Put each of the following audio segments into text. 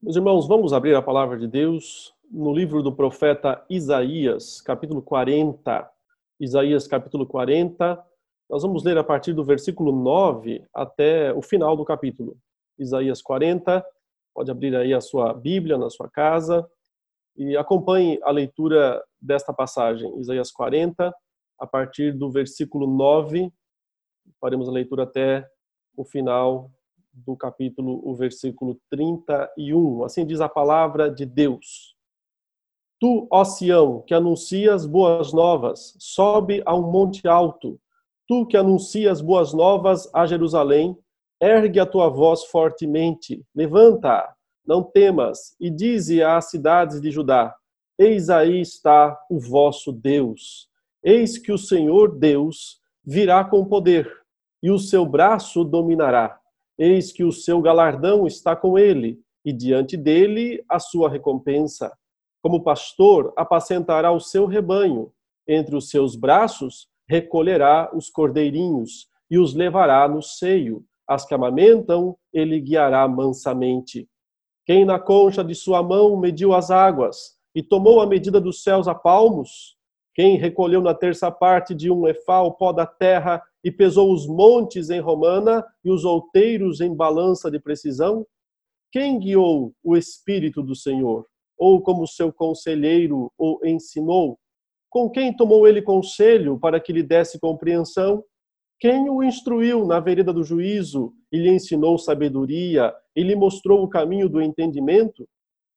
Meus irmãos, vamos abrir a palavra de Deus no livro do profeta Isaías, capítulo 40. Isaías, capítulo 40. Nós vamos ler a partir do versículo 9 até o final do capítulo. Isaías 40. Pode abrir aí a sua Bíblia na sua casa e acompanhe a leitura desta passagem. Isaías 40, a partir do versículo 9. Faremos a leitura até o final do capítulo, o versículo 31. Assim diz a palavra de Deus. Tu, ó Sião, que anuncias boas novas, sobe a um monte alto. Tu que anuncias boas novas a Jerusalém, ergue a tua voz fortemente, levanta, não temas, e dize às cidades de Judá: Eis aí está o vosso Deus. Eis que o Senhor Deus virá com poder, e o seu braço dominará Eis que o seu galardão está com ele, e diante dele a sua recompensa. Como pastor, apacentará o seu rebanho. Entre os seus braços recolherá os cordeirinhos e os levará no seio. As que amamentam, ele guiará mansamente. Quem na concha de sua mão mediu as águas e tomou a medida dos céus a palmos? Quem recolheu na terça parte de um efá o pó da terra e pesou os montes em romana e os outeiros em balança de precisão? Quem guiou o Espírito do Senhor? Ou como seu conselheiro o ensinou? Com quem tomou ele conselho para que lhe desse compreensão? Quem o instruiu na vereda do juízo e lhe ensinou sabedoria e lhe mostrou o caminho do entendimento?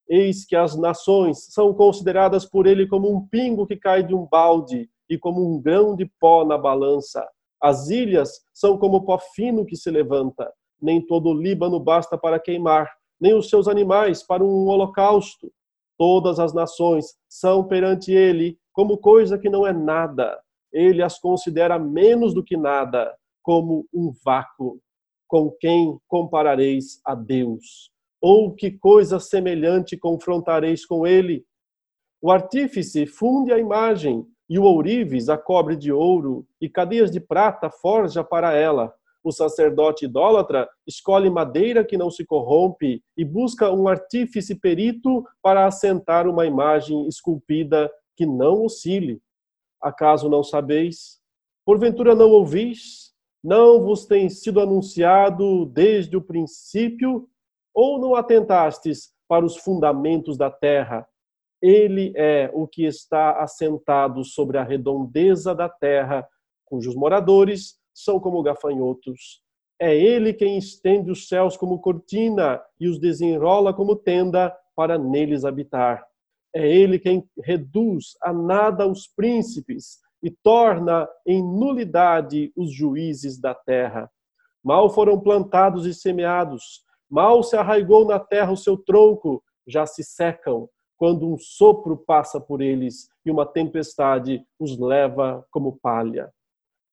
Eis que as nações são consideradas por ele como um pingo que cai de um balde e como um grão de pó na balança. As ilhas são como pó fino que se levanta. Nem todo o Líbano basta para queimar, nem os seus animais para um holocausto. Todas as nações são perante ele como coisa que não é nada. Ele as considera menos do que nada, como um vácuo. Com quem comparareis a Deus? Ou que coisa semelhante confrontareis com ele? O artífice funde a imagem e o ourives a cobre de ouro, e cadeias de prata forja para ela. O sacerdote idólatra escolhe madeira que não se corrompe e busca um artífice perito para assentar uma imagem esculpida que não oscile. Acaso não sabeis? Porventura não ouvis? Não vos tem sido anunciado desde o princípio? Ou não atentastes para os fundamentos da terra? Ele é o que está assentado sobre a redondeza da terra, cujos moradores são como gafanhotos. É ele quem estende os céus como cortina e os desenrola como tenda para neles habitar. É ele quem reduz a nada os príncipes e torna em nulidade os juízes da terra. Mal foram plantados e semeados, mal se arraigou na terra o seu tronco, já se secam quando um sopro passa por eles e uma tempestade os leva como palha.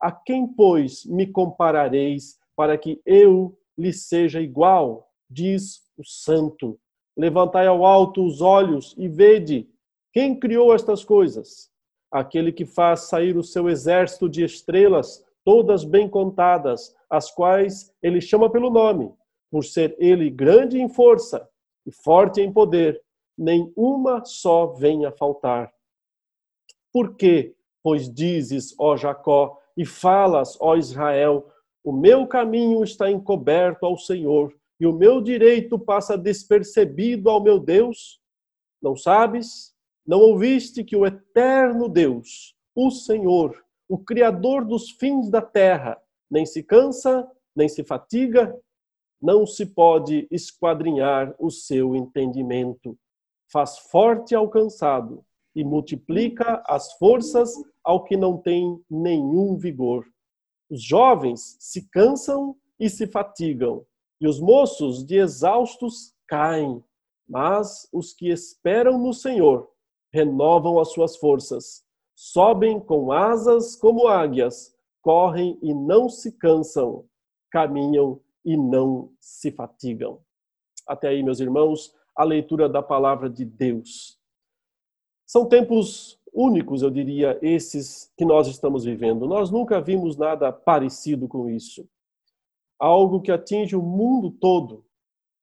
A quem, pois, me comparareis para que eu lhe seja igual? Diz o Santo. Levantai ao alto os olhos e vede quem criou estas coisas. Aquele que faz sair o seu exército de estrelas, todas bem contadas, as quais ele chama pelo nome, por ser ele grande em força e forte em poder nem uma só venha faltar. Por quê? Pois dizes, ó Jacó, e falas, ó Israel, o meu caminho está encoberto ao Senhor, e o meu direito passa despercebido ao meu Deus? Não sabes? Não ouviste que o eterno Deus, o Senhor, o Criador dos fins da terra, nem se cansa, nem se fatiga? Não se pode esquadrinhar o seu entendimento faz forte ao cansado e multiplica as forças ao que não tem nenhum vigor. Os jovens se cansam e se fatigam, e os moços de exaustos caem, mas os que esperam no Senhor renovam as suas forças, sobem com asas como águias, correm e não se cansam, caminham e não se fatigam. Até aí, meus irmãos, a leitura da palavra de Deus. São tempos únicos, eu diria, esses que nós estamos vivendo. Nós nunca vimos nada parecido com isso. Algo que atinge o mundo todo.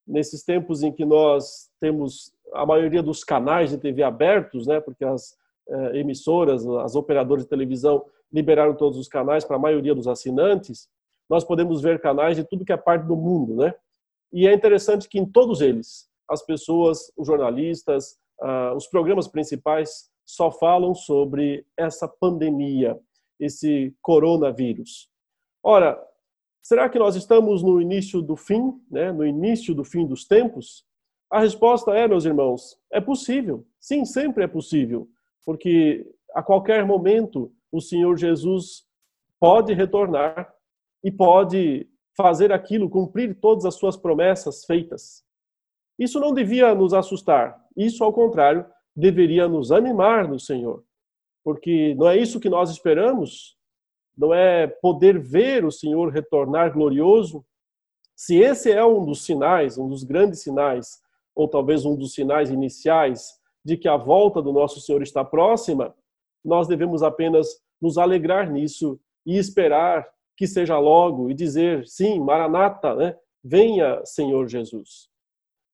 nesses tempos em que nós temos a maioria dos canais de TV abertos, né, porque as eh, emissoras, as operadoras de televisão liberaram todos os canais para a maioria dos assinantes, nós podemos ver canais de tudo que é parte do mundo, né? E é interessante que em todos eles, as pessoas, os jornalistas, ah, os programas principais só falam sobre essa pandemia, esse coronavírus. Ora, será que nós estamos no início do fim, né? no início do fim dos tempos? A resposta é, meus irmãos, é possível. Sim, sempre é possível, porque a qualquer momento o Senhor Jesus pode retornar e pode fazer aquilo, cumprir todas as suas promessas feitas. Isso não devia nos assustar, isso, ao contrário, deveria nos animar no Senhor, porque não é isso que nós esperamos, não é poder ver o Senhor retornar glorioso. Se esse é um dos sinais, um dos grandes sinais, ou talvez um dos sinais iniciais de que a volta do nosso Senhor está próxima, nós devemos apenas nos alegrar nisso e esperar que seja logo e dizer sim, Maranata, né? Venha, Senhor Jesus.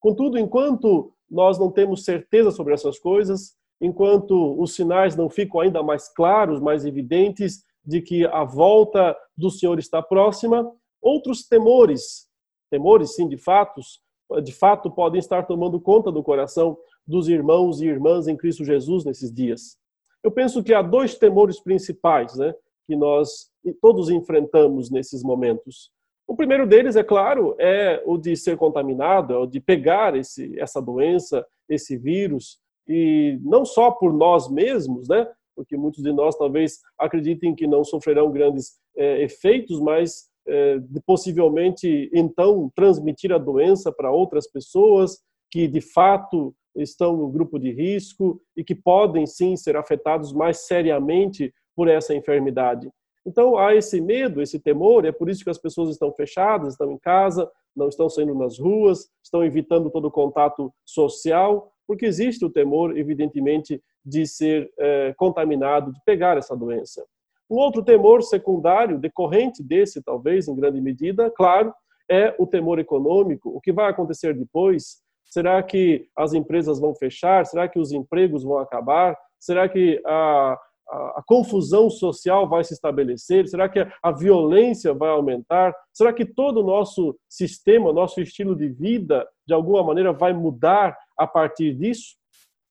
Contudo, enquanto nós não temos certeza sobre essas coisas, enquanto os sinais não ficam ainda mais claros, mais evidentes de que a volta do Senhor está próxima, outros temores, temores sim, de fatos, de fato podem estar tomando conta do coração dos irmãos e irmãs em Cristo Jesus nesses dias. Eu penso que há dois temores principais, né, que nós todos enfrentamos nesses momentos. O primeiro deles, é claro, é o de ser contaminado, é o de pegar esse, essa doença, esse vírus, e não só por nós mesmos, né? Porque muitos de nós talvez acreditem que não sofrerão grandes é, efeitos, mas é, possivelmente então transmitir a doença para outras pessoas que de fato estão no grupo de risco e que podem sim ser afetados mais seriamente por essa enfermidade. Então há esse medo, esse temor, é por isso que as pessoas estão fechadas, estão em casa, não estão saindo nas ruas, estão evitando todo o contato social, porque existe o temor, evidentemente, de ser é, contaminado, de pegar essa doença. Um outro temor secundário, decorrente desse, talvez, em grande medida, claro, é o temor econômico. O que vai acontecer depois? Será que as empresas vão fechar? Será que os empregos vão acabar? Será que a, a, a, confusão social vai se estabelecer? Será que a, a violência vai aumentar? Será que todo o nosso sistema, nosso estilo de vida, de alguma maneira, vai mudar a partir disso?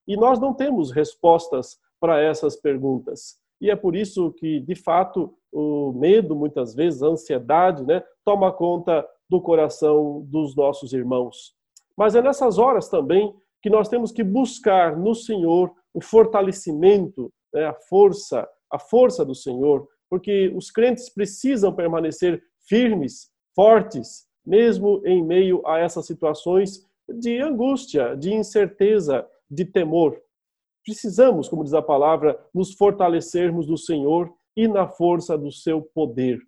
E nós não temos respostas para essas perguntas. E é por isso que, de fato, o medo, muitas vezes, a ansiedade, né, toma conta do coração dos nossos irmãos. Mas é nessas horas também que nós temos que buscar no Senhor o fortalecimento né, a força, a força do Senhor, porque os crentes precisam permanecer firmes, fortes, mesmo em meio a essas situações de angústia, de incerteza, de temor. Precisamos, como diz a palavra, nos fortalecermos do Senhor e na força do seu poder.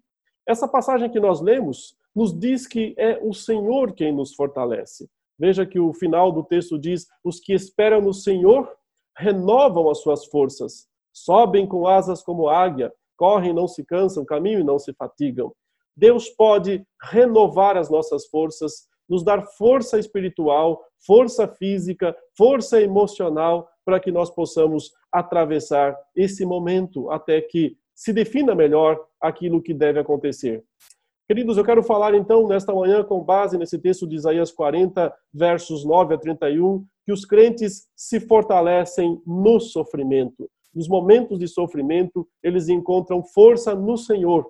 Essa passagem que nós lemos nos diz que é o Senhor quem nos fortalece. Veja que o final do texto diz: Os que esperam no Senhor renovam as suas forças, sobem com asas como águia, correm, não se cansam, caminham e não se fatigam. Deus pode renovar as nossas forças, nos dar força espiritual, força física, força emocional, para que nós possamos atravessar esse momento até que se defina melhor aquilo que deve acontecer. Queridos, eu quero falar então nesta manhã, com base nesse texto de Isaías 40, versos 9 a 31, que os crentes se fortalecem no sofrimento nos momentos de sofrimento, eles encontram força no Senhor.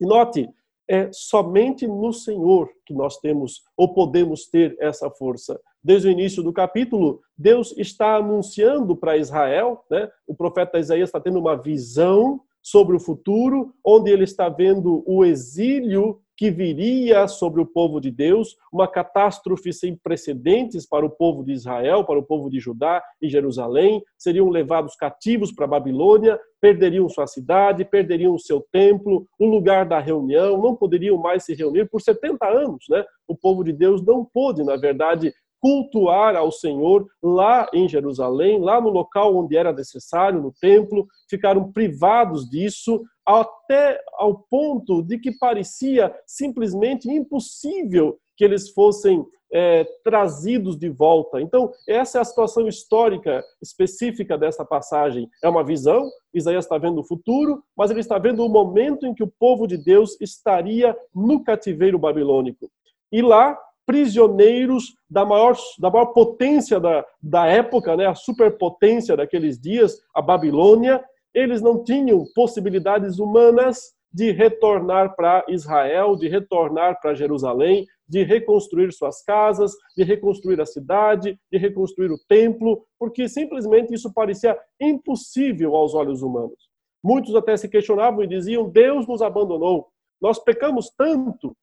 E note, é somente no Senhor que nós temos ou podemos ter essa força. Desde o início do capítulo, Deus está anunciando para Israel, né? o profeta Isaías está tendo uma visão sobre o futuro, onde ele está vendo o exílio que viria sobre o povo de Deus, uma catástrofe sem precedentes para o povo de Israel, para o povo de Judá e Jerusalém, seriam levados cativos para a Babilônia, perderiam sua cidade, perderiam seu templo, o lugar da reunião, não poderiam mais se reunir por 70 anos, né? O povo de Deus não pôde, na verdade, cultuar ao Senhor lá em Jerusalém, lá no local onde era necessário, no templo, ficaram privados disso, até ao ponto de que parecia simplesmente impossível que eles fossem é, trazidos de volta. Então, essa é a situação histórica específica dessa passagem. É uma visão, Isaías está vendo o futuro, mas ele está vendo o momento em que o povo de Deus estaria no cativeiro babilônico. E lá, prisioneiros da maior, da maior potência da, da época, né, a superpotência daqueles dias, a Babilônia, eles não tinham possibilidades humanas de retornar para Israel, de retornar para Jerusalém, de reconstruir suas casas, de reconstruir a cidade, de reconstruir o templo, porque simplesmente isso parecia impossível aos olhos humanos. Muitos até se questionavam e diziam: Deus nos abandonou. Nós pecamos tanto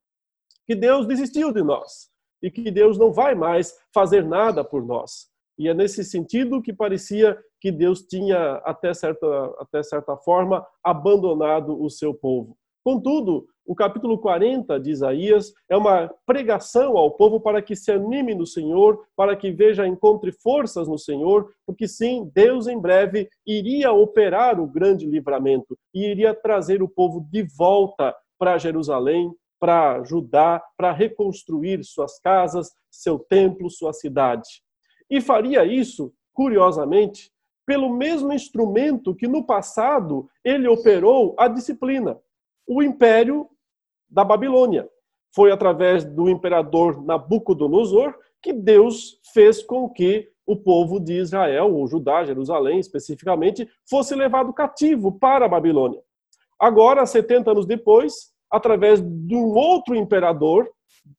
que Deus desistiu de nós e que Deus não vai mais fazer nada por nós. E é nesse sentido que parecia que Deus tinha, até certa, até certa forma, abandonado o seu povo. Contudo, o capítulo 40 de Isaías é uma pregação ao povo para que se anime no Senhor, para que veja, encontre forças no Senhor, porque sim, Deus em breve iria operar o grande livramento e iria trazer o povo de volta para Jerusalém, para Judá, para reconstruir suas casas, seu templo, sua cidade. E faria isso, curiosamente, pelo mesmo instrumento que no passado ele operou a disciplina o império da Babilônia. Foi através do imperador Nabucodonosor que Deus fez com que o povo de Israel, ou Judá, Jerusalém especificamente, fosse levado cativo para a Babilônia. Agora, 70 anos depois, através de um outro imperador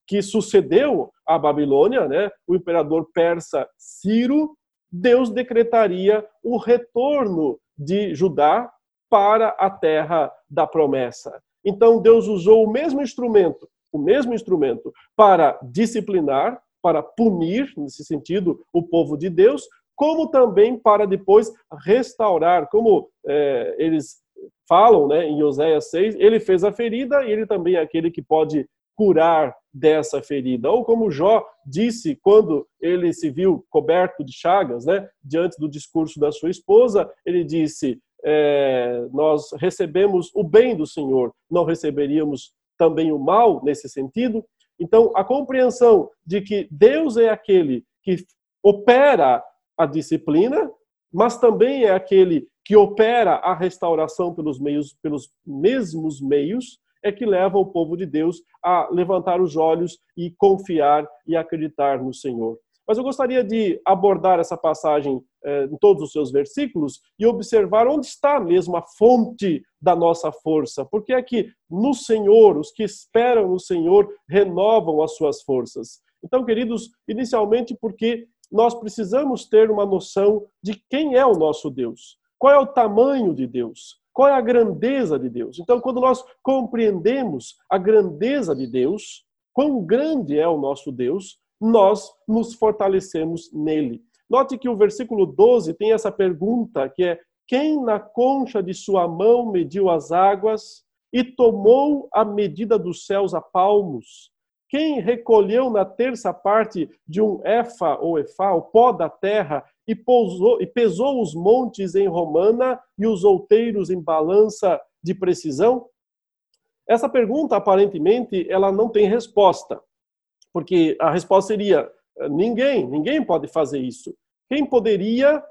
que sucedeu a Babilônia, né, o imperador persa Ciro, Deus decretaria o retorno de Judá para a terra da promessa. Então Deus usou o mesmo instrumento, o mesmo instrumento para disciplinar, para punir, nesse sentido, o povo de Deus, como também para depois restaurar, como é, eles falam né, em Oséias 6, ele fez a ferida e ele também é aquele que pode curar dessa ferida. Ou como Jó disse quando ele se viu coberto de chagas, né, diante do discurso da sua esposa, ele disse: é, nós recebemos o bem do Senhor, não receberíamos também o mal nesse sentido? Então, a compreensão de que Deus é aquele que opera a disciplina, mas também é aquele que opera a restauração pelos meios, pelos mesmos meios, é que leva o povo de Deus a levantar os olhos e confiar e acreditar no Senhor. Mas eu gostaria de abordar essa passagem eh, em todos os seus versículos e observar onde está mesmo a fonte da nossa força. Porque é que no Senhor, os que esperam no Senhor renovam as suas forças. Então, queridos, inicialmente porque nós precisamos ter uma noção de quem é o nosso Deus. Qual é o tamanho de Deus? Qual é a grandeza de Deus? Então, quando nós compreendemos a grandeza de Deus, quão grande é o nosso Deus, nós nos fortalecemos nele. Note que o versículo 12 tem essa pergunta que é: Quem na concha de sua mão mediu as águas e tomou a medida dos céus a palmos? Quem recolheu na terça parte de um efa ou efá, o pó da terra, e, pousou, e pesou os montes em romana e os outeiros em balança de precisão? Essa pergunta, aparentemente, ela não tem resposta. Porque a resposta seria: ninguém, ninguém pode fazer isso. Quem poderia,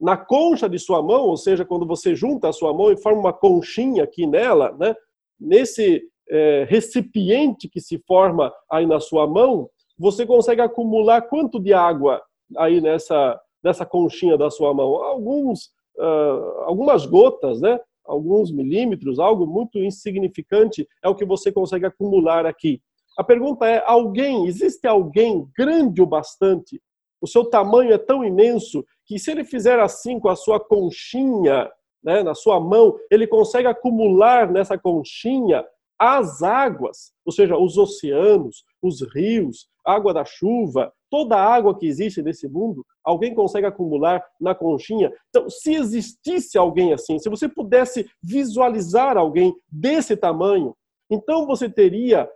na concha de sua mão, ou seja, quando você junta a sua mão e forma uma conchinha aqui nela, né, nesse é, recipiente que se forma aí na sua mão, você consegue acumular quanto de água aí nessa, nessa conchinha da sua mão? Alguns, uh, algumas gotas, né? alguns milímetros, algo muito insignificante é o que você consegue acumular aqui. A pergunta é: alguém, existe alguém grande o bastante? O seu tamanho é tão imenso que se ele fizer assim com a sua conchinha, né, na sua mão, ele consegue acumular nessa conchinha as águas, ou seja, os oceanos, os rios, água da chuva, toda a água que existe nesse mundo, alguém consegue acumular na conchinha. Então, se existisse alguém assim, se você pudesse visualizar alguém desse tamanho, então você teria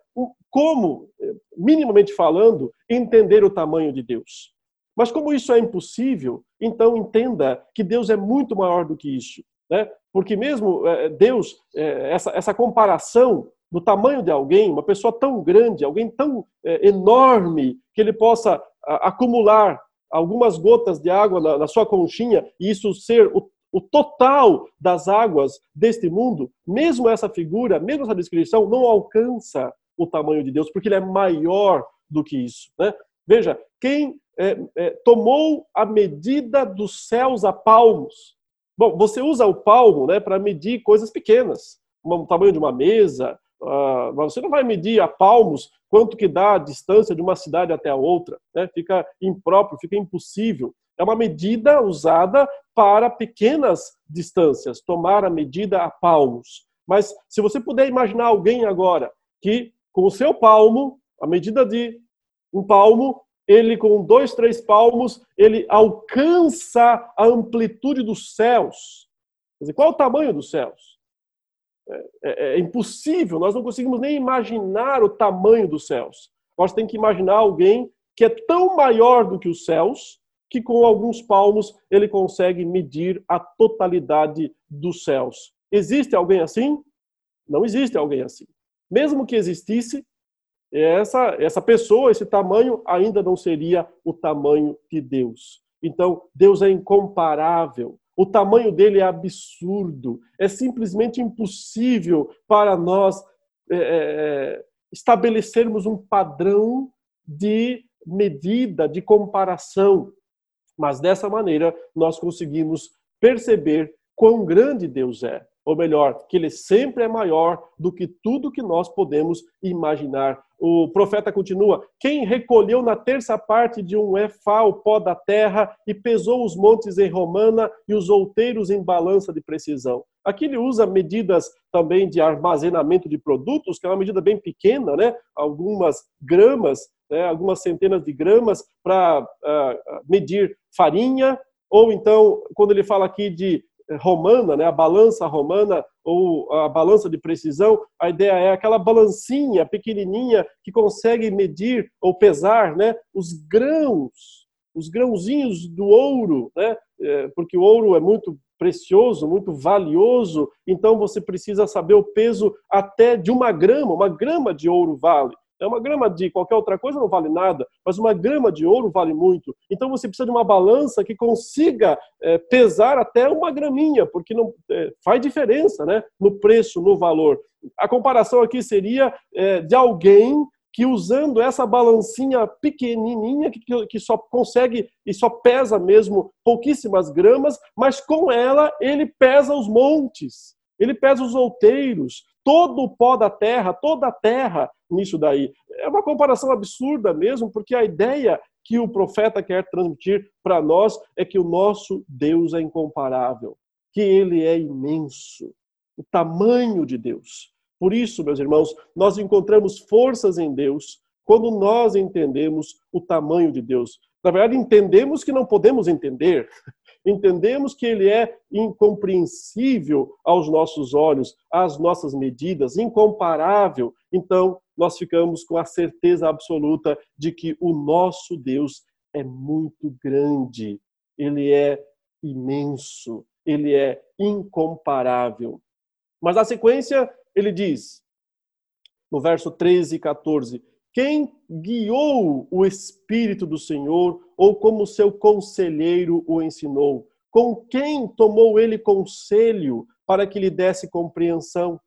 como, minimamente falando, entender o tamanho de Deus. Mas como isso é impossível, então entenda que Deus é muito maior do que isso. Né? Porque mesmo é, Deus, é, essa, essa comparação do tamanho de alguém, uma pessoa tão grande, alguém tão é, enorme, que ele possa a, acumular algumas gotas de água na, na, sua conchinha e isso ser o, o total das águas deste mundo, mesmo essa figura, mesmo essa descrição, não alcança o tamanho de Deus, porque ele é maior do que isso. Né? Veja, quem é, é, tomou a medida dos céus a palmos. Bom, você usa o palmo né, para medir coisas pequenas, o tamanho de uma mesa, uh, você não vai medir a palmos quanto que dá a distância de uma cidade até a outra. Né? Fica impróprio, fica impossível. É uma medida usada para pequenas distâncias, tomar a medida a palmos. Mas se você puder imaginar alguém agora que com o seu palmo, a medida de um palmo, ele com dois, três palmos, ele alcança a amplitude dos céus. Quer dizer, qual o tamanho dos céus? É, é, é, impossível, nós não conseguimos nem imaginar o tamanho dos céus. Nós temos que imaginar alguém que é tão maior do que os céus, que com alguns palmos ele consegue medir a totalidade dos céus. Existe alguém assim? Não existe alguém assim. Mesmo que existisse, essa, essa pessoa, esse tamanho, ainda não seria o tamanho de Deus. Então, Deus é incomparável. O tamanho dele é absurdo. É simplesmente impossível para nós é, é, estabelecermos um padrão de medida, de comparação. Mas dessa maneira, nós conseguimos perceber quão grande Deus é ou melhor, que ele sempre é maior do que tudo que nós podemos imaginar. O profeta continua: Quem recolheu na terça parte de um efá o pó da terra e pesou os montes em romana e os outeiros em balança de precisão. Aqui ele usa medidas também de armazenamento de produtos, que é uma medida bem pequena, né? algumas gramas, né? algumas centenas de gramas para uh, medir farinha, ou então, quando ele fala aqui de romana, né, a balança romana ou a balança de precisão, a ideia é aquela balancinha pequenininha que consegue medir ou pesar, né, os grãos, os grãozinhos do ouro, né, é, porque o ouro é muito precioso, muito valioso, então você precisa saber o peso até de uma grama, uma grama de ouro vale. É uma grama de qualquer outra coisa não vale nada, mas uma grama de ouro vale muito. Então você precisa de uma balança que consiga é, pesar até uma graminha, porque não é, faz diferença, né, no preço, no valor. A comparação aqui seria é, de alguém que usando essa balancinha pequenininha que, que só consegue e só pesa mesmo pouquíssimas gramas, mas com ela ele pesa os montes, ele pesa os outeiros, todo o pó da terra, toda a terra nisso daí. É uma comparação absurda mesmo, porque a ideia que o profeta quer transmitir para nós é que o nosso Deus é incomparável, que ele é imenso, o tamanho de Deus. Por isso, meus irmãos, nós encontramos forças em Deus quando nós entendemos o tamanho de Deus. Na verdade, entendemos que não podemos entender, entendemos que ele é incompreensível aos nossos olhos, às nossas medidas, incomparável. Então, nós ficamos com a certeza absoluta de que o nosso Deus é muito grande, ele é imenso, ele é incomparável. Mas na sequência, ele diz, no verso 13 e 14: Quem guiou o Espírito do Senhor ou como seu conselheiro o ensinou? Com quem tomou ele conselho para que lhe desse compreensão?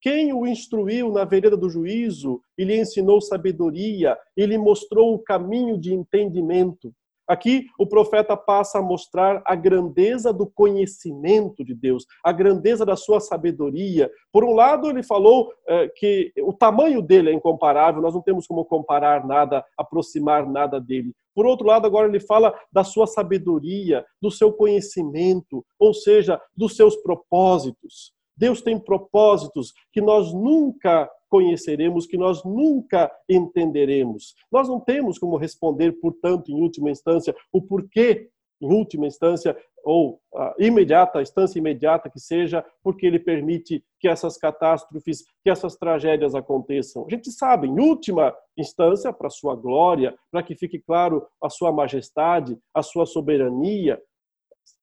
Quem o instruiu na vereda do juízo e lhe ensinou sabedoria e lhe mostrou o caminho de entendimento? Aqui o profeta passa a mostrar a grandeza do conhecimento de Deus, a grandeza da sua sabedoria. Por um lado, ele falou é, que o tamanho dele é incomparável, nós não temos como comparar nada, aproximar nada dele. Por outro lado, agora ele fala da sua sabedoria, do seu conhecimento, ou seja, dos seus propósitos. Deus tem propósitos que nós nunca conheceremos, que nós nunca entenderemos. Nós não temos como responder, portanto, em última instância, o porquê, em última instância, ou a imediata, a instância imediata que seja, porque ele permite que essas catástrofes, que essas tragédias aconteçam. A gente sabe, em última instância, para sua glória, para que fique claro a sua majestade, a sua soberania,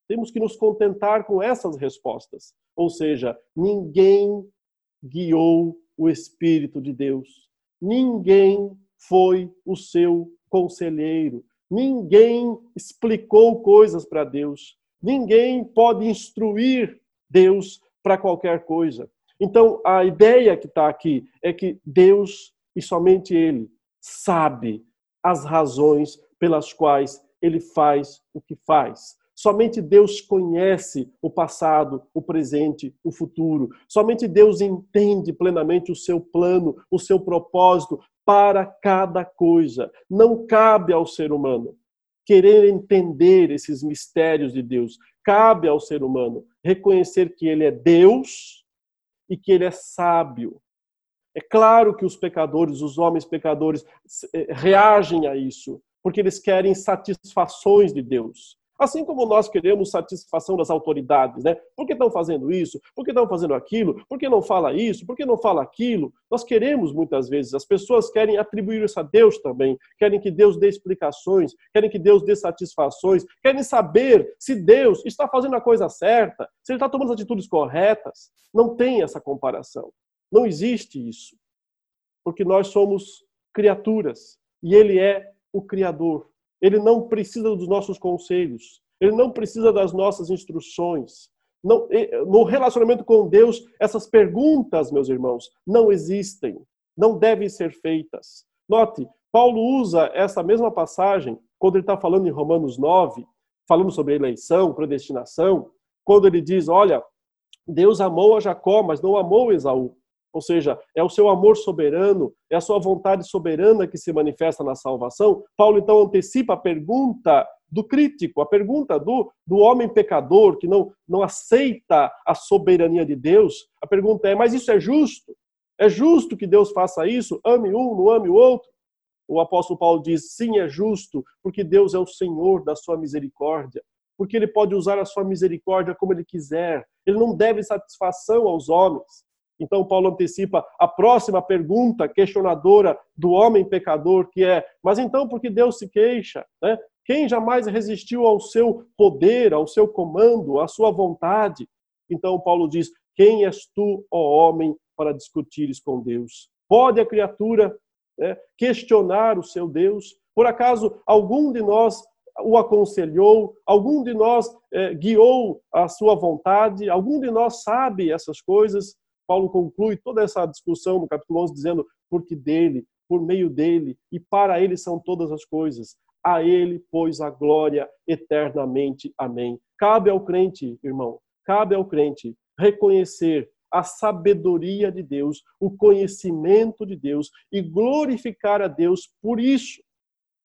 temos que nos contentar com essas respostas. Ou seja, ninguém guiou o Espírito de Deus. Ninguém foi o seu conselheiro. Ninguém explicou coisas para Deus. Ninguém pode instruir Deus para qualquer coisa. Então, a ideia que está aqui é que Deus, e somente Ele, sabe as razões pelas quais Ele faz o que faz. Somente Deus conhece o passado, o presente, o futuro. Somente Deus entende plenamente o seu plano, o seu propósito para cada coisa. Não cabe ao ser humano querer entender esses mistérios de Deus. Cabe ao ser humano reconhecer que ele é Deus e que ele é sábio. É claro que os pecadores, os homens pecadores, eh, reagem a isso, porque eles querem satisfações de Deus. Assim como nós queremos satisfação das autoridades, né? Por que estão fazendo isso? Por que estão fazendo aquilo? Por que não fala isso? Por que não fala aquilo? Nós queremos muitas vezes, as pessoas querem atribuir isso a Deus também, querem que Deus dê explicações, querem que Deus dê satisfações, querem saber se Deus está fazendo a coisa certa, se ele está tomando as atitudes corretas. Não tem essa comparação. Não existe isso. Porque nós somos criaturas e ele é o Criador. Ele não precisa dos nossos conselhos. Ele não precisa das nossas instruções. Não, no relacionamento com Deus, essas perguntas, meus irmãos, não existem. Não devem ser feitas. Note, Paulo usa essa mesma passagem quando ele está falando em Romanos 9, falando sobre eleição, predestinação, quando ele diz: Olha, Deus amou a Jacó, mas não amou Esaú. Ou seja, é o seu amor soberano, é a sua vontade soberana que se manifesta na salvação. Paulo então antecipa a pergunta do crítico, a pergunta do, do homem pecador que não, não aceita a soberania de Deus. A pergunta é: mas isso é justo? É justo que Deus faça isso? Ame um, não ame o outro? O apóstolo Paulo diz: sim, é justo, porque Deus é o Senhor da sua misericórdia, porque ele pode usar a sua misericórdia como ele quiser. Ele não deve satisfação aos homens. Então, Paulo antecipa a próxima pergunta questionadora do homem pecador, que é: mas então por que Deus se queixa? Né? Quem jamais resistiu ao seu poder, ao seu comando, à sua vontade? Então, Paulo diz: Quem és tu, ó homem, para discutires com Deus? Pode a criatura né, questionar o seu Deus? Por acaso algum de nós o aconselhou? Algum de nós eh, guiou a sua vontade? Algum de nós sabe essas coisas? Paulo conclui toda essa discussão no capítulo 11 dizendo: porque dele, por meio dele e para ele são todas as coisas. A ele, pois, a glória eternamente. Amém. Cabe ao crente, irmão, cabe ao crente reconhecer a sabedoria de Deus, o conhecimento de Deus e glorificar a Deus por isso,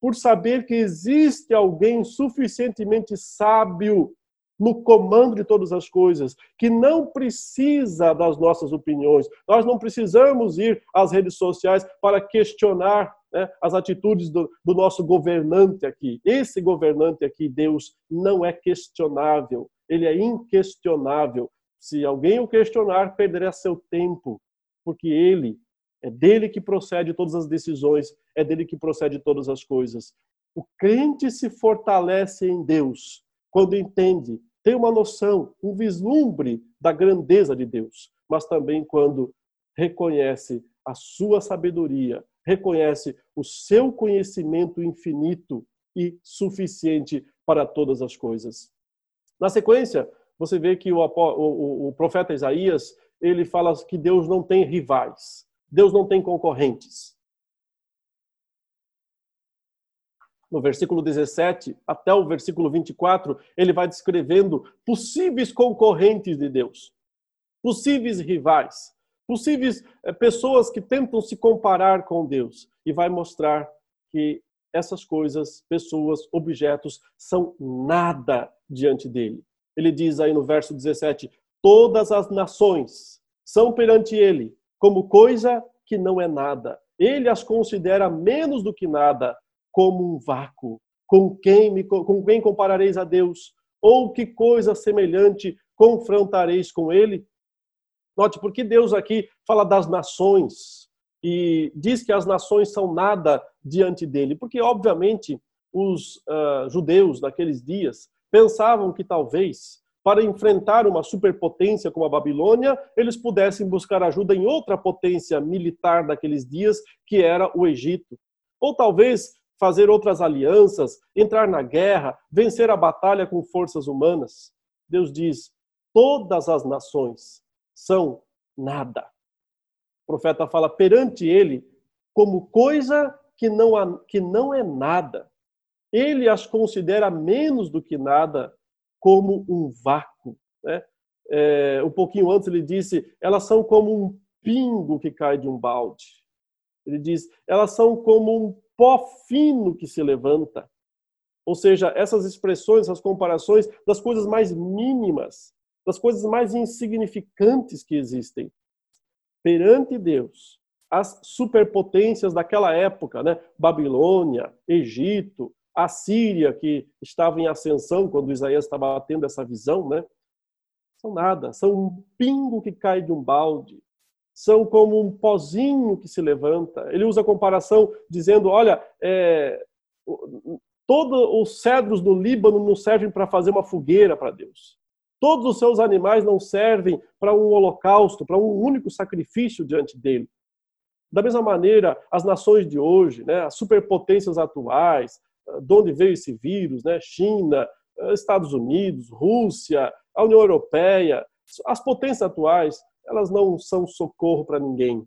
por saber que existe alguém suficientemente sábio no comando de todas as coisas, que não precisa das nossas opiniões. Nós não precisamos ir às redes sociais para questionar né, as atitudes do, do nosso governante aqui. Esse governante aqui, Deus, não é questionável, ele é inquestionável. Se alguém o questionar, perderá seu tempo, porque ele é dele que procede todas as decisões, é dele que procede todas as coisas. O crente se fortalece em Deus quando entende tem uma noção, um vislumbre da grandeza de Deus, mas também quando reconhece a sua sabedoria, reconhece o seu conhecimento infinito e suficiente para todas as coisas. Na sequência, você vê que o, o, o profeta Isaías ele fala que Deus não tem rivais, Deus não tem concorrentes. No versículo 17 até o versículo 24, ele vai descrevendo possíveis concorrentes de Deus, possíveis rivais, possíveis eh, pessoas que tentam se comparar com Deus, e vai mostrar que essas coisas, pessoas, objetos, são nada diante dele. Ele diz aí no verso 17: Todas as nações são perante ele como coisa que não é nada. Ele as considera menos do que nada como um vácuo. Com quem, me, com quem comparareis a Deus? Ou que coisa semelhante confrontareis com ele? Note, porque Deus aqui fala das nações e diz que as nações são nada diante dele. Porque, obviamente, os uh, judeus daqueles dias pensavam que talvez para enfrentar uma superpotência como a Babilônia, eles pudessem buscar ajuda em outra potência militar daqueles dias, que era o Egito. Ou talvez fazer outras alianças, entrar na guerra, vencer a batalha com forças humanas. Deus diz: todas as nações são nada. O profeta fala perante ele como coisa que não, há, que não é nada. Ele as considera menos do que nada como um vácuo. Né? É, um pouquinho antes ele disse, elas são como um pingo que cai de um balde. Ele diz, elas são como um pó fino que se levanta. Ou seja, essas expressões, essas comparações das coisas mais mínimas, das coisas mais insignificantes que existem. Perante Deus, as superpotências daquela época, né? Babilônia, Egito, a Síria, que estava em ascensão quando Isaías estava tendo essa visão, né? São nada, são um pingo que cai de um balde, são como um pozinho que se levanta. Ele usa a comparação dizendo: olha, é, todos os cedros do Líbano não servem para fazer uma fogueira para Deus. Todos os seus animais não servem para um holocausto, para um único sacrifício diante dele. Da mesma maneira, as nações de hoje, né, as superpotências atuais, de onde veio esse vírus, né? China, Estados Unidos, Rússia, a União Europeia, as potências atuais, elas não são socorro para ninguém,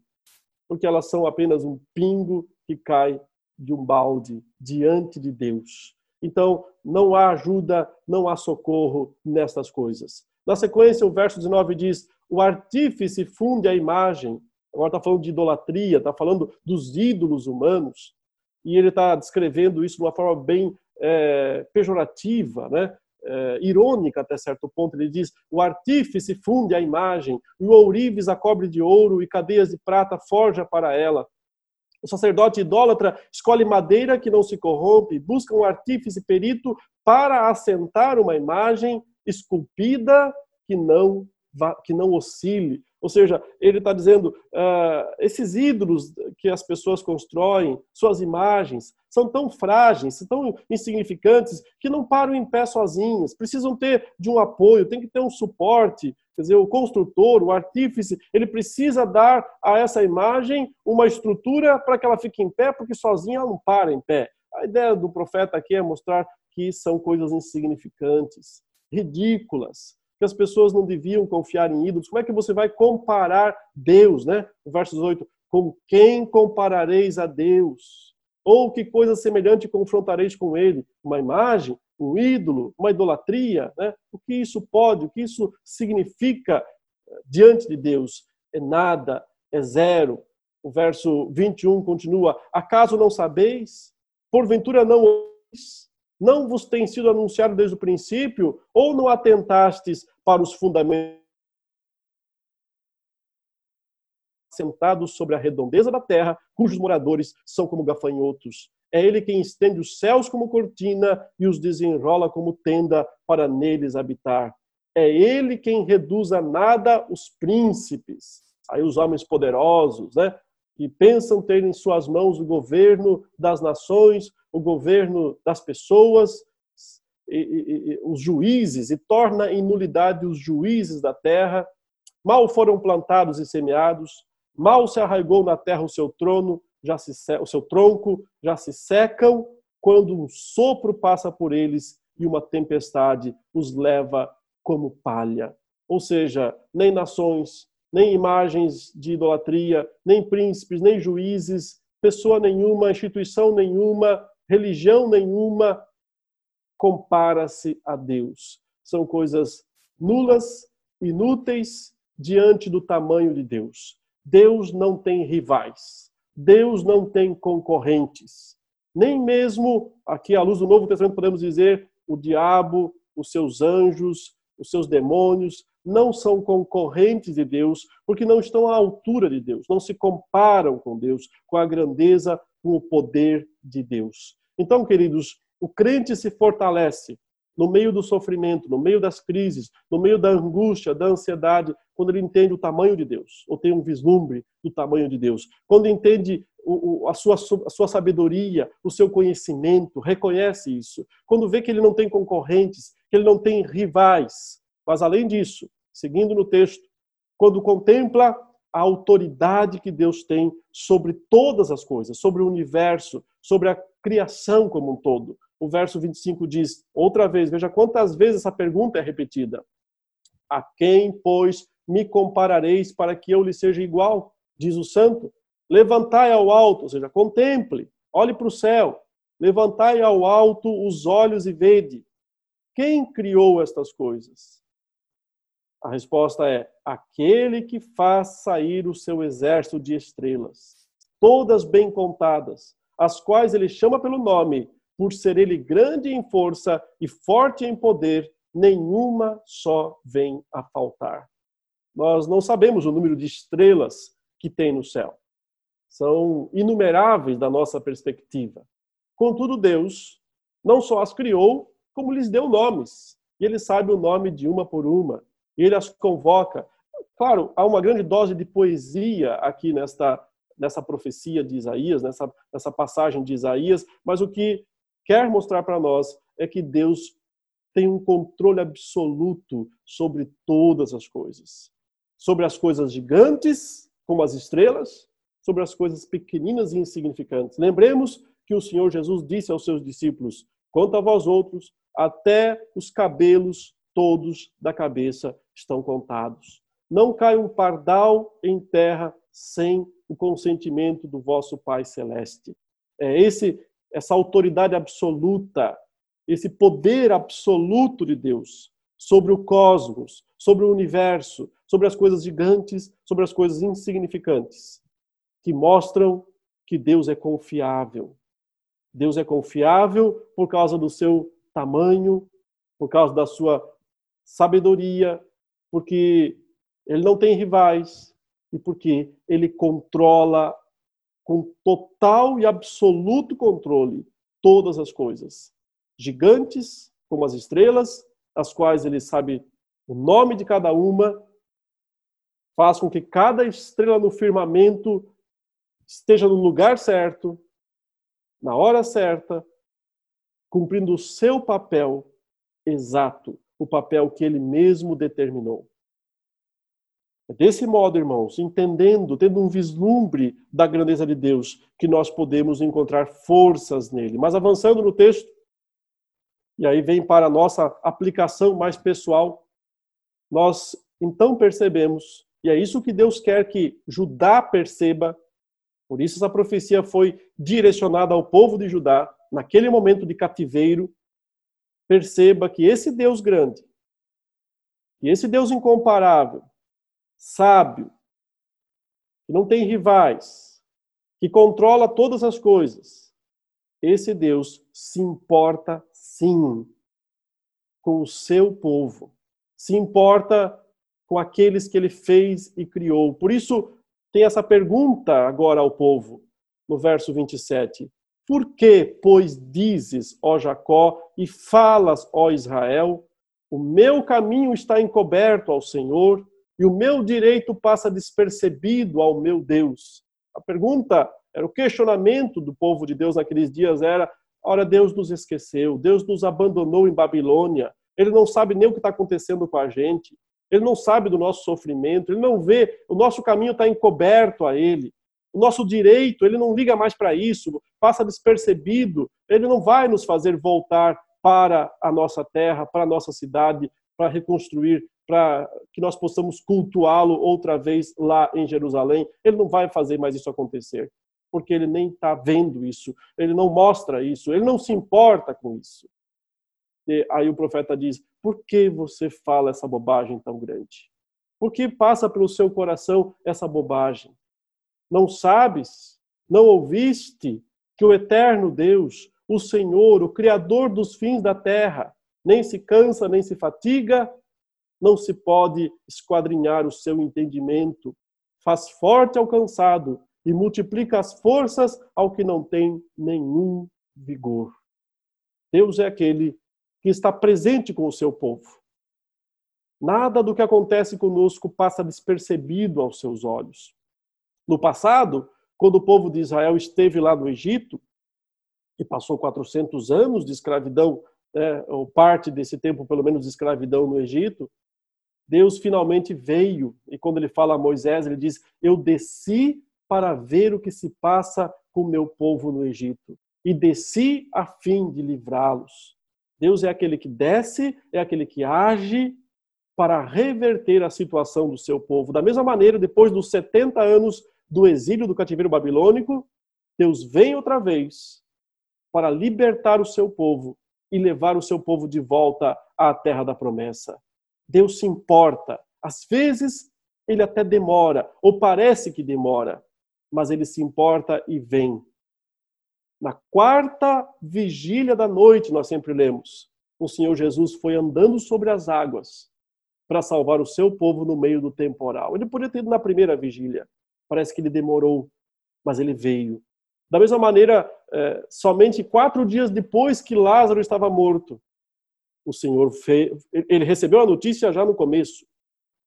porque elas são apenas um pingo que cai de um balde diante de Deus. Então, não há ajuda, não há socorro nestas coisas. Na sequência, o verso 19 diz: O artífice funde a imagem. Agora está falando de idolatria, está falando dos ídolos humanos e ele está descrevendo isso de uma forma bem é, pejorativa, né? É, irônica até certo ponto. Ele diz: o artífice funde a imagem, e o ourives a cobre de ouro e cadeias de prata forja para ela. O sacerdote idólatra escolhe madeira que não se corrompe, busca um artífice perito para assentar uma imagem esculpida que não que não oscile. Ou seja, ele está dizendo, uh, esses ídolos que as pessoas constroem, suas imagens, são tão frágeis, tão insignificantes, que não param em pé sozinhas, precisam ter de um apoio, tem que ter um suporte. Quer dizer, o construtor, o artífice, ele precisa dar a essa imagem uma estrutura para que ela fique em pé, porque sozinha ela não para em pé. A ideia do profeta aqui é mostrar que são coisas insignificantes, ridículas, que as pessoas não deviam confiar em ídolos. Como é que você vai comparar Deus, né? O verso 18, com quem comparareis a Deus? Ou que coisa semelhante confrontareis com ele? Uma imagem, um ídolo, uma idolatria, né? O que isso pode, o que isso significa eh, diante de Deus? É nada, é zero. O verso 21 continua: Acaso não sabeis? Porventura não ouvis? Não vos tem sido anunciado desde o princípio, ou não atentastes para os fundamentos sentados sobre a redondeza da terra, cujos moradores são como gafanhotos. É ele quem estende os céus como cortina e os desenrola como tenda para neles habitar. É ele quem reduz a nada os príncipes, aí os homens poderosos, né? Que pensam ter em suas mãos o governo das nações, o governo das pessoas, e, e, e, os juízes, e torna em nulidade os juízes da terra. Mal foram plantados e semeados, mal se arraigou na terra o seu trono, já se, o seu tronco, já se secam quando um sopro passa por eles e uma tempestade os leva como palha. Ou seja, nem nações, nem imagens de idolatria, nem príncipes, nem juízes, pessoa nenhuma, instituição nenhuma, religião nenhuma compara-se a Deus. São coisas nulas, inúteis diante do tamanho de Deus. Deus não tem rivais. Deus não tem concorrentes. Nem mesmo, aqui à luz do Novo Testamento, podemos dizer, o diabo, os seus anjos, os seus demônios, não são concorrentes de Deus, porque não estão à altura de Deus, não se comparam com Deus, com a grandeza, com o poder de Deus. Então, queridos, o crente se fortalece no meio do sofrimento, no meio das crises, no meio da angústia, da ansiedade, quando ele entende o tamanho de Deus, ou tem um vislumbre do tamanho de Deus, quando entende o, a, sua, a sua sabedoria, o seu conhecimento, reconhece isso, quando vê que ele não tem concorrentes, que ele não tem rivais, Mas além disso, seguindo no texto, quando contempla a autoridade que Deus tem sobre todas as coisas, sobre o universo, sobre a criação como um todo. O verso 25 diz, outra vez, veja quantas vezes essa pergunta é repetida. A quem, pois, me comparareis para que eu lhe seja igual? Diz o santo. Levantai ao alto, ou seja, contemple, olhe para o céu. Levantai ao alto os olhos e vede. Quem criou estas coisas? A resposta é: aquele que faz sair o seu exército de estrelas, todas bem contadas, as quais ele chama pelo nome, por ser ele grande em força e forte em poder, nenhuma só vem a faltar. Nós não sabemos o número de estrelas que tem no céu. São inumeráveis da nossa perspectiva. Contudo, Deus não só as criou, como lhes deu nomes. E ele sabe o nome de uma por uma e ele as convoca. Claro, há uma grande dose de poesia aqui nesta, nessa profecia de Isaías, nessa, nessa passagem de Isaías, mas o que quer mostrar para nós é que Deus tem um controle absoluto sobre todas as coisas. Sobre as coisas gigantes, como as estrelas, sobre as coisas pequeninas e insignificantes. Lembremos que o Senhor Jesus disse aos seus discípulos: Quanto a vós outros, até os cabelos todos da cabeça estão contados. Não cai um pardal em terra sem o consentimento do vosso Pai celeste. É esse essa autoridade absoluta, esse poder absoluto de Deus sobre o cosmos, sobre o universo, sobre as coisas gigantes, sobre as coisas insignificantes, que mostram que Deus é confiável. Deus é confiável por causa do seu tamanho, por causa da sua sabedoria, porque ele não tem rivais e porque ele controla com total e absoluto controle todas as coisas. Gigantes, como as estrelas, as quais ele sabe o nome de cada uma, faz com que cada estrela no firmamento esteja no lugar certo, na hora certa, cumprindo o seu papel exato o papel que ele mesmo determinou. É desse modo, irmãos, entendendo, tendo um vislumbre da grandeza de Deus, que nós podemos encontrar forças nele. Mas avançando no texto, e aí vem para a nossa aplicação mais pessoal, nós então percebemos, e é isso que Deus quer que Judá perceba, por isso essa profecia foi direcionada ao povo de Judá, naquele momento de cativeiro, perceba que esse Deus grande, que esse Deus incomparável, sábio, que não tem rivais, que controla todas as coisas, esse Deus se importa sim com o seu povo, se importa com aqueles que ele fez e criou. Por isso, tem essa pergunta agora ao povo, no verso 27. Por que, pois, dizes, ó Jacó, e falas, ó Israel, o meu caminho está encoberto ao Senhor, e o meu direito passa despercebido ao meu Deus? A pergunta era o questionamento do povo de Deus naqueles dias era: ora, Deus nos esqueceu, Deus nos abandonou em Babilônia, ele não sabe nem o que está acontecendo com a gente, ele não sabe do nosso sofrimento, ele não vê, o nosso caminho está encoberto a ele o nosso direito, ele não liga mais para isso, passa despercebido, ele não vai nos fazer voltar para a nossa terra, para a nossa cidade, para reconstruir, para que nós possamos cultuá-lo outra vez lá em Jerusalém. Ele não vai fazer mais isso acontecer, porque ele nem está vendo isso, ele não mostra isso, ele não se importa com isso. E aí o profeta diz: por que você fala essa bobagem tão grande? Por que passa pelo seu coração essa bobagem? Não sabes, não ouviste que o eterno Deus, o Senhor, o Criador dos fins da terra, nem se cansa, nem se fatiga, não se pode esquadrinhar o seu entendimento, faz forte ao cansado e multiplica as forças ao que não tem nenhum vigor. Deus é aquele que está presente com o seu povo. Nada do que acontece conosco passa despercebido aos seus olhos. No passado, quando o povo de Israel esteve lá no Egito, e passou 400 anos de escravidão, né, ou parte desse tempo, pelo menos, de escravidão no Egito, Deus finalmente veio, e quando ele fala a Moisés, ele diz: Eu desci para ver o que se passa com o meu povo no Egito, e desci a fim de livrá-los. Deus é aquele que desce, é aquele que age para reverter a situação do seu povo. Da mesma maneira, depois dos 70 anos do exílio do cativeiro babilônico, Deus vem outra vez para libertar o seu povo e levar o seu povo de volta à terra da promessa. Deus se importa. Às vezes, ele até demora, ou parece que demora, mas ele se importa e vem. Na quarta vigília da noite, nós sempre lemos, o Senhor Jesus foi andando sobre as águas para salvar o seu povo no meio do temporal. Ele poderia ter ido na primeira vigília. Parece que ele demorou, mas ele veio. Da mesma maneira, é, somente quatro dias depois que Lázaro estava morto, o Senhor fez. Ele recebeu a notícia já no começo,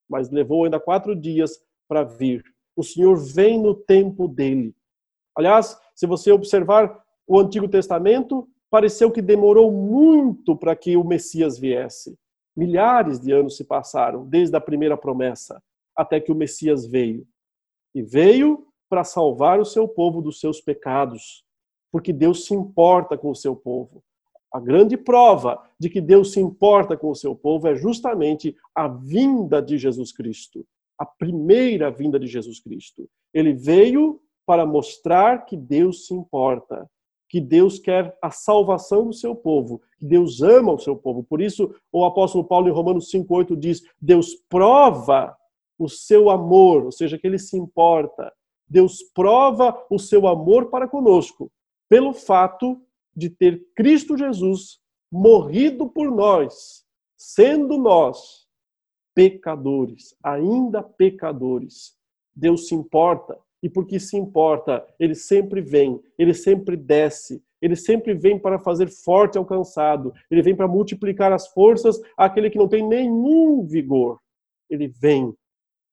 mas levou ainda quatro dias para vir. O Senhor vem no tempo dele. Aliás, se você observar o Antigo Testamento, pareceu que demorou muito para que o Messias viesse. Milhares de anos se passaram desde a primeira promessa até que o Messias veio. E veio para salvar o seu povo dos seus pecados, porque Deus se importa com o seu povo. A grande prova de que Deus se importa com o seu povo é justamente a vinda de Jesus Cristo, a primeira vinda de Jesus Cristo. Ele veio para mostrar que Deus se importa que Deus quer a salvação do seu povo, que Deus ama o seu povo. Por isso, o apóstolo Paulo em Romanos 5:8 diz: Deus prova o seu amor, ou seja, que ele se importa. Deus prova o seu amor para conosco pelo fato de ter Cristo Jesus morrido por nós, sendo nós pecadores, ainda pecadores. Deus se importa e porque se importa, ele sempre vem, ele sempre desce, ele sempre vem para fazer forte ao cansado, ele vem para multiplicar as forças àquele que não tem nenhum vigor. Ele vem.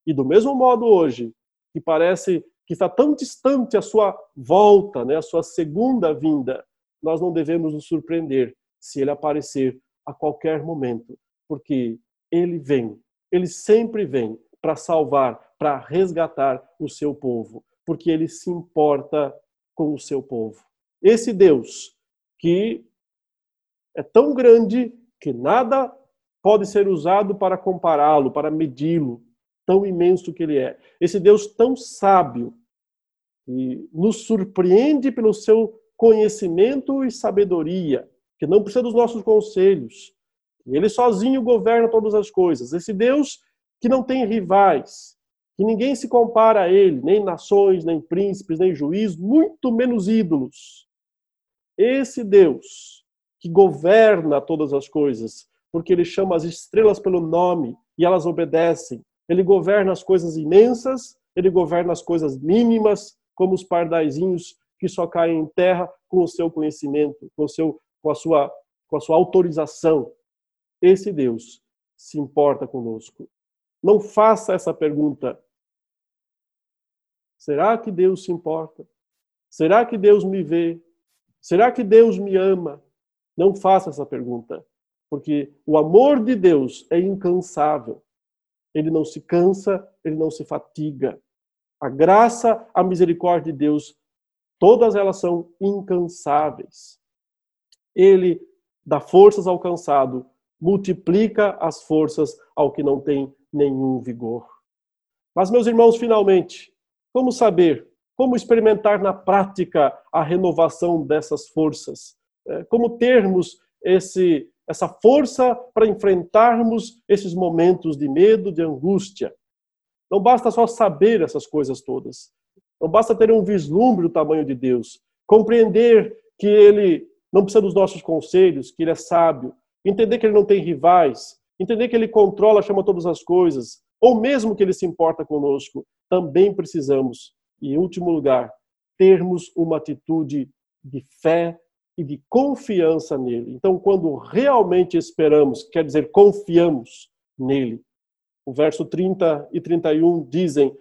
E do mesmo modo hoje, que parece que está tão distante a sua volta, né, a sua segunda vinda, nós não devemos nos surpreender se ele aparecer a qualquer momento, porque ele vem, ele sempre vem para salvar, para resgatar o seu povo, porque ele se importa com o seu povo. Esse Deus que é tão grande que nada pode ser usado para compará-lo, para medi-lo, tão imenso que ele é. Esse Deus tão sábio e nos surpreende pelo seu conhecimento e sabedoria, que não precisa dos nossos conselhos. Ele sozinho governa todas as coisas. Esse Deus que não tem rivais, que ninguém se compara a ele, nem nações, nem príncipes, nem juízes, muito menos ídolos. Esse Deus que governa todas as coisas, porque ele chama as estrelas pelo nome e elas obedecem. Ele governa as coisas imensas, ele governa as coisas mínimas, como os pardaizinhos que só caem em terra com o seu conhecimento, com, o seu, com, a, sua, com a sua autorização. Esse Deus se importa conosco. Não faça essa pergunta. Será que Deus se importa? Será que Deus me vê? Será que Deus me ama? Não faça essa pergunta, porque o amor de Deus é incansável. Ele não se cansa, ele não se fatiga. A graça, a misericórdia de Deus, todas elas são incansáveis. Ele dá forças ao cansado, multiplica as forças ao que não tem nenhum vigor. Mas, meus irmãos, finalmente, como saber, como experimentar na prática a renovação dessas forças? É, como termos esse, essa força para enfrentarmos esses momentos de medo, de angústia? Não basta só saber essas coisas todas. Não basta ter um vislumbre do tamanho de Deus. Compreender que Ele não precisa dos nossos conselhos, que Ele é sábio. Entender que Ele não tem rivais, entender que Ele controla, chama todas as coisas, ou mesmo que Ele se importa conosco, também precisamos, e em último lugar, termos uma atitude de fé e de confiança nele. Então, quando realmente esperamos, quer dizer, confiamos nele. O verso 30 e 31 dizem: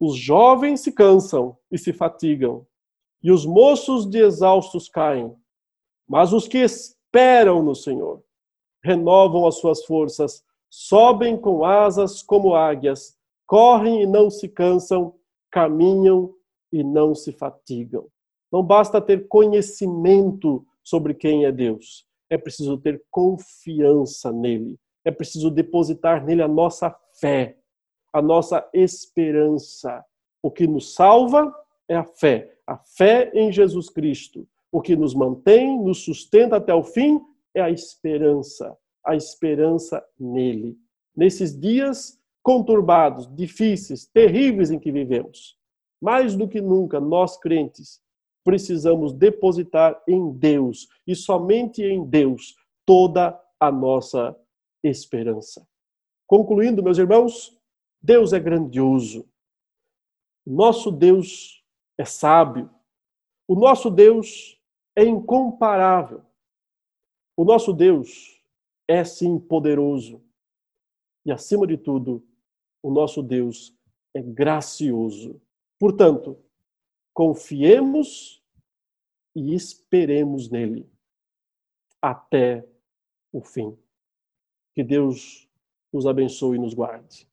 Os jovens se cansam e se fatigam, e os moços de exaustos caem, mas os que esperam no Senhor renovam as suas forças, sobem com asas como águias, correm e não se cansam, caminham e não se fatigam. Não basta ter conhecimento sobre quem é Deus, é preciso ter confiança nele, é preciso depositar nele a nossa fé, a nossa esperança. O que nos salva é a fé, a fé em Jesus Cristo. O que nos mantém, nos sustenta até o fim é a esperança, a esperança nele. Nesses dias conturbados, difíceis, terríveis em que vivemos, mais do que nunca, nós crentes precisamos depositar em Deus e somente em Deus toda a nossa esperança. Concluindo, meus irmãos, Deus é grandioso. Nosso Deus é sábio. O nosso Deus é incomparável. O nosso Deus é sim poderoso. E acima de tudo, o nosso Deus é gracioso. Portanto, confiemos e esperemos nele até o fim. Que Deus nos abençoe e nos guarde.